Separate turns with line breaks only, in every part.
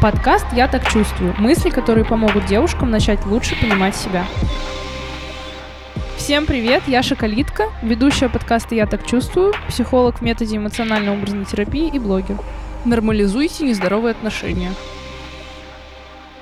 Подкаст «Я так чувствую». Мысли, которые помогут девушкам начать лучше понимать себя. Всем привет, я Шоколитка, ведущая подкаста «Я так чувствую», психолог в методе эмоционально-образной терапии и блогер. Нормализуйте нездоровые отношения.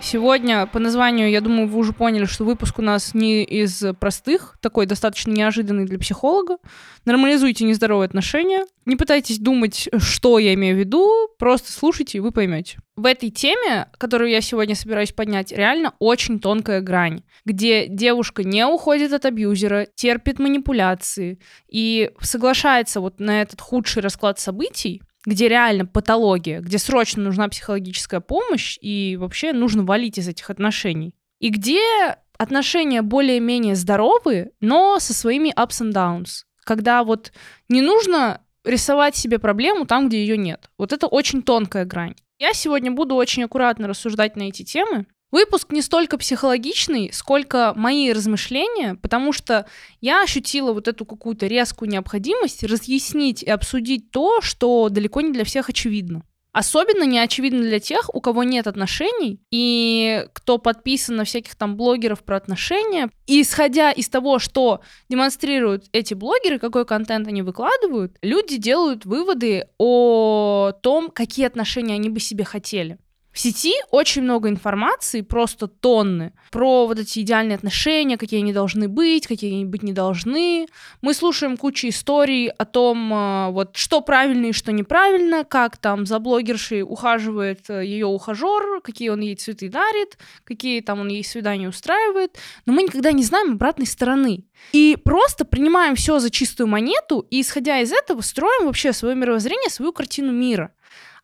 Сегодня по названию, я думаю, вы уже поняли, что выпуск у нас не из простых, такой достаточно неожиданный для психолога. Нормализуйте нездоровые отношения. Не пытайтесь думать, что я имею в виду, просто слушайте, и вы поймете. В этой теме, которую я сегодня собираюсь поднять, реально очень тонкая грань, где девушка не уходит от абьюзера, терпит манипуляции и соглашается вот на этот худший расклад событий, где реально патология, где срочно нужна психологическая помощь и вообще нужно валить из этих отношений. И где отношения более-менее здоровые, но со своими ups and downs. Когда вот не нужно рисовать себе проблему там, где ее нет. Вот это очень тонкая грань. Я сегодня буду очень аккуратно рассуждать на эти темы, Выпуск не столько психологичный, сколько мои размышления, потому что я ощутила вот эту какую-то резкую необходимость разъяснить и обсудить то, что далеко не для всех очевидно. Особенно не очевидно для тех, у кого нет отношений и кто подписан на всяких там блогеров про отношения. И исходя из того, что демонстрируют эти блогеры, какой контент они выкладывают, люди делают выводы о том, какие отношения они бы себе хотели. В сети очень много информации, просто тонны, про вот эти идеальные отношения, какие они должны быть, какие они быть не должны. Мы слушаем кучу историй о том, э, вот что правильно и что неправильно, как там за блогершей ухаживает э, ее ухажер, какие он ей цветы дарит, какие там он ей свидания устраивает. Но мы никогда не знаем обратной стороны. И просто принимаем все за чистую монету и, исходя из этого, строим вообще свое мировоззрение, свою картину мира.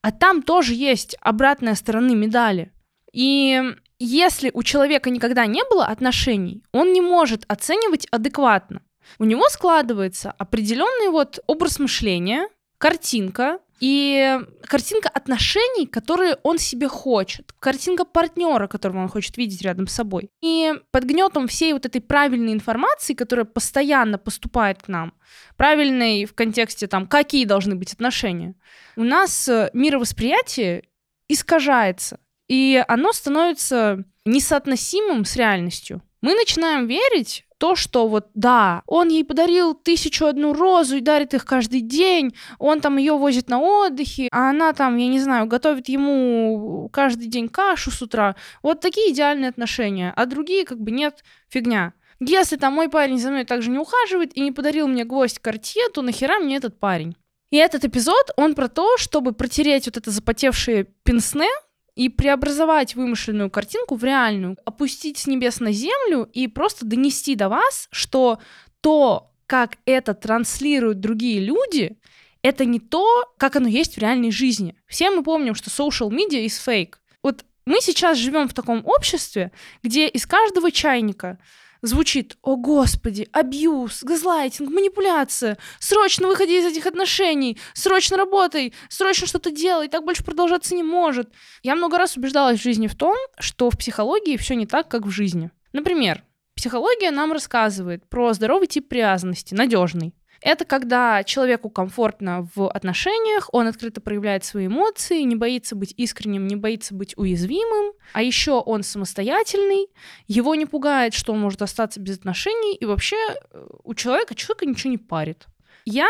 А там тоже есть обратная сторона медали. И если у человека никогда не было отношений, он не может оценивать адекватно. У него складывается определенный вот образ мышления, картинка, и картинка отношений, которые он себе хочет, картинка партнера, которого он хочет видеть рядом с собой. И под гнетом всей вот этой правильной информации, которая постоянно поступает к нам, правильной в контексте там, какие должны быть отношения, у нас э, мировосприятие искажается, и оно становится несоотносимым с реальностью. Мы начинаем верить то, что вот да, он ей подарил тысячу одну розу и дарит их каждый день, он там ее возит на отдыхе, а она там, я не знаю, готовит ему каждый день кашу с утра. Вот такие идеальные отношения, а другие как бы нет, фигня. Если там мой парень за мной также не ухаживает и не подарил мне гвоздь картье, то нахера мне этот парень? И этот эпизод, он про то, чтобы протереть вот это запотевшее пенсне, и преобразовать вымышленную картинку в реальную, опустить с небес на землю и просто донести до вас, что то, как это транслируют другие люди, это не то, как оно есть в реальной жизни. Все мы помним, что social media is fake. Вот мы сейчас живем в таком обществе, где из каждого чайника звучит «О, Господи, абьюз, газлайтинг, манипуляция, срочно выходи из этих отношений, срочно работай, срочно что-то делай, так больше продолжаться не может». Я много раз убеждалась в жизни в том, что в психологии все не так, как в жизни. Например, психология нам рассказывает про здоровый тип привязанности, надежный. Это когда человеку комфортно в отношениях, он открыто проявляет свои эмоции, не боится быть искренним, не боится быть уязвимым, а еще он самостоятельный, его не пугает, что он может остаться без отношений, и вообще э, у человека человека ничего не парит. Я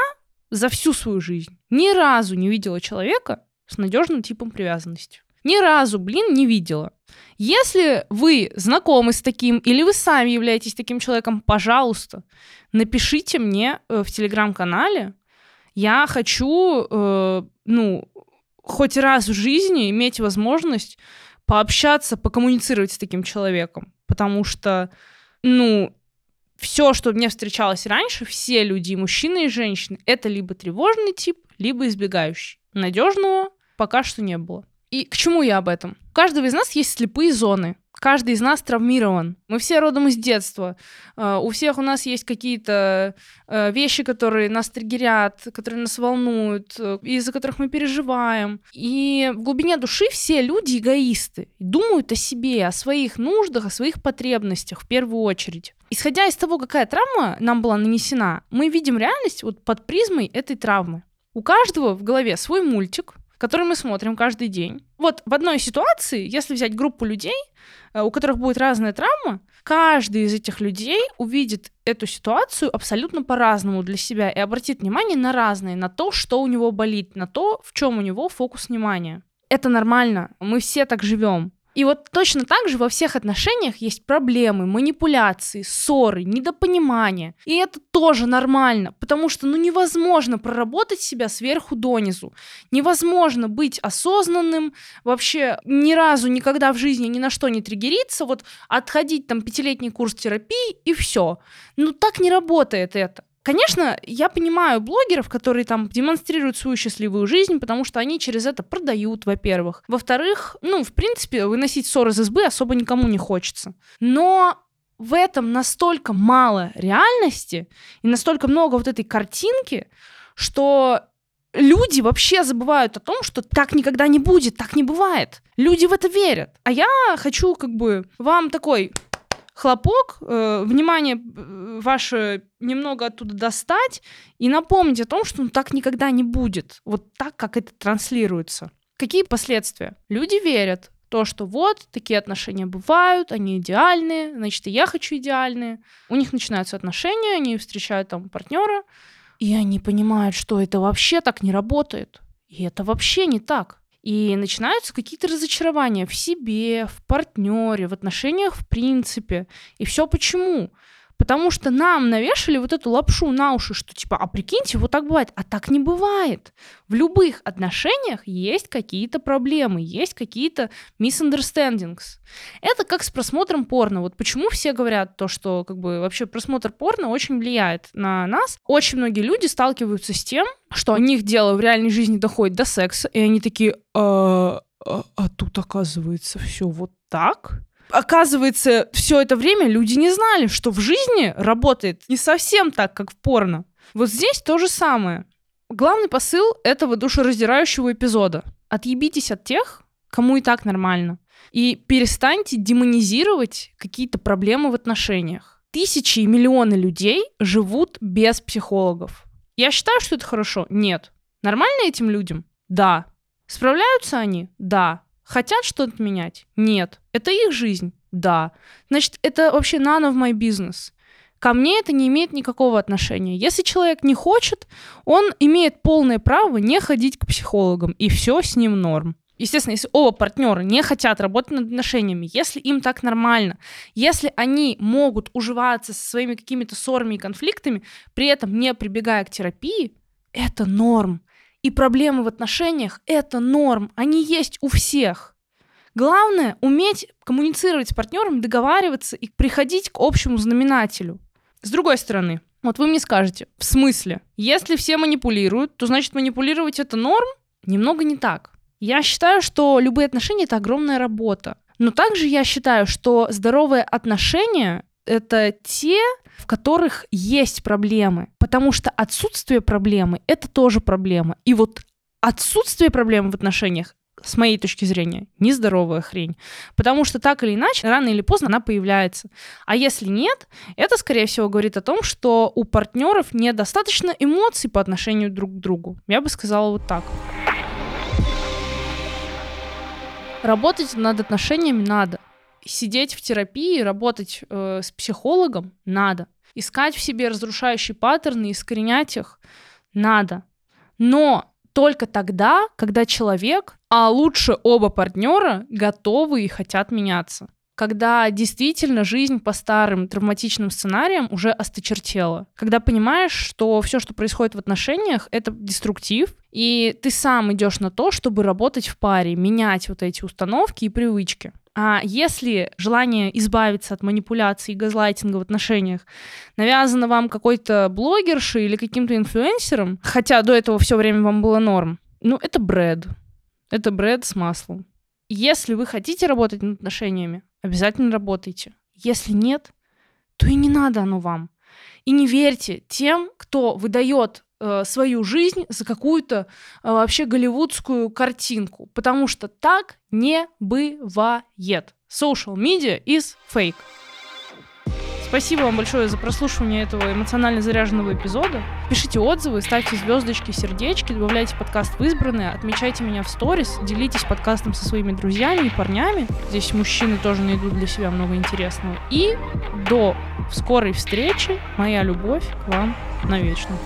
за всю свою жизнь ни разу не видела человека с надежным типом привязанности. Ни разу, блин, не видела. Если вы знакомы с таким, или вы сами являетесь таким человеком, пожалуйста, напишите мне э, в телеграм-канале. Я хочу, э, ну, хоть раз в жизни иметь возможность пообщаться, покоммуницировать с таким человеком. Потому что, ну, все, что мне встречалось раньше, все люди, мужчины и женщины, это либо тревожный тип, либо избегающий. Надежного пока что не было. И к чему я об этом? У каждого из нас есть слепые зоны. Каждый из нас травмирован. Мы все родом из детства. Uh, у всех у нас есть какие-то uh, вещи, которые нас триггерят, которые нас волнуют, uh, из-за которых мы переживаем. И в глубине души все люди эгоисты. Думают о себе, о своих нуждах, о своих потребностях в первую очередь. Исходя из того, какая травма нам была нанесена, мы видим реальность вот под призмой этой травмы. У каждого в голове свой мультик, который мы смотрим каждый день. Вот в одной ситуации, если взять группу людей, э, у которых будет разная травма, каждый из этих людей увидит эту ситуацию абсолютно по-разному для себя и обратит внимание на разные, на то, что у него болит, на то, в чем у него фокус внимания. Это нормально, мы все так живем. И вот точно так же во всех отношениях есть проблемы, манипуляции, ссоры, недопонимания. И это тоже нормально, потому что ну невозможно проработать себя сверху донизу. Невозможно быть осознанным, вообще ни разу никогда в жизни ни на что не триггериться, вот отходить там пятилетний курс терапии и все. Ну так не работает это. Конечно, я понимаю блогеров, которые там демонстрируют свою счастливую жизнь, потому что они через это продают, во-первых. Во-вторых, ну, в принципе, выносить ссор из избы особо никому не хочется. Но в этом настолько мало реальности и настолько много вот этой картинки, что люди вообще забывают о том, что так никогда не будет, так не бывает. Люди в это верят. А я хочу как бы вам такой хлопок, э, внимание э, ваше немного оттуда достать и напомнить о том, что ну, так никогда не будет. Вот так, как это транслируется. Какие последствия? Люди верят, то, что вот такие отношения бывают, они идеальные, значит, и я хочу идеальные. У них начинаются отношения, они встречают там партнера, и они понимают, что это вообще так не работает. И это вообще не так. И начинаются какие-то разочарования в себе, в партнере, в отношениях в принципе. И все почему? Потому что нам навешали вот эту лапшу на уши, что типа, а прикиньте, вот так бывает. А так не бывает. В любых отношениях есть какие-то проблемы, есть какие-то misunderstandings. Это как с просмотром порно. Вот почему все говорят то, что как бы вообще просмотр порно очень влияет на нас. Очень многие люди сталкиваются с тем, что у них дело в реальной жизни доходит до секса, и они такие, а, а, а тут оказывается все вот так оказывается, все это время люди не знали, что в жизни работает не совсем так, как в порно. Вот здесь то же самое. Главный посыл этого душераздирающего эпизода. Отъебитесь от тех, кому и так нормально. И перестаньте демонизировать какие-то проблемы в отношениях. Тысячи и миллионы людей живут без психологов. Я считаю, что это хорошо? Нет. Нормально этим людям? Да. Справляются они? Да. Хотят что-то менять? Нет. Это их жизнь? Да. Значит, это вообще none of my business. Ко мне это не имеет никакого отношения. Если человек не хочет, он имеет полное право не ходить к психологам, и все с ним норм. Естественно, если оба партнера не хотят работать над отношениями, если им так нормально, если они могут уживаться со своими какими-то ссорами и конфликтами, при этом не прибегая к терапии, это норм. И проблемы в отношениях — это норм, они есть у всех. Главное — уметь коммуницировать с партнером, договариваться и приходить к общему знаменателю. С другой стороны, вот вы мне скажете, в смысле? Если все манипулируют, то значит манипулировать это норм? Немного не так. Я считаю, что любые отношения — это огромная работа. Но также я считаю, что здоровые отношения — это те, в которых есть проблемы. Потому что отсутствие проблемы — это тоже проблема. И вот отсутствие проблем в отношениях с моей точки зрения, нездоровая хрень. Потому что так или иначе, рано или поздно она появляется. А если нет, это, скорее всего, говорит о том, что у партнеров недостаточно эмоций по отношению друг к другу. Я бы сказала вот так. Работать над отношениями надо. Сидеть в терапии, работать э, с психологом надо. Искать в себе разрушающие паттерны, искоренять их надо. Но только тогда, когда человек, а лучше оба партнера, готовы и хотят меняться. Когда действительно жизнь по старым травматичным сценариям уже осточертела. Когда понимаешь, что все, что происходит в отношениях, это деструктив, и ты сам идешь на то, чтобы работать в паре, менять вот эти установки и привычки. А если желание избавиться от манипуляций и газлайтинга в отношениях навязано вам какой-то блогершей или каким-то инфлюенсером, хотя до этого все время вам было норм, ну, это бред. Это бред с маслом. Если вы хотите работать над отношениями, обязательно работайте. Если нет, то и не надо оно вам. И не верьте тем, кто выдает э, свою жизнь за какую-то э, вообще голливудскую картинку, потому что так не бывает. Social media is fake. Спасибо вам большое за прослушивание этого эмоционально заряженного эпизода. Пишите отзывы, ставьте звездочки, сердечки, добавляйте подкаст в избранные, отмечайте меня в сторис, делитесь подкастом со своими друзьями и парнями. Здесь мужчины тоже найдут для себя много интересного. И до скорой встречи. Моя любовь к вам навечно.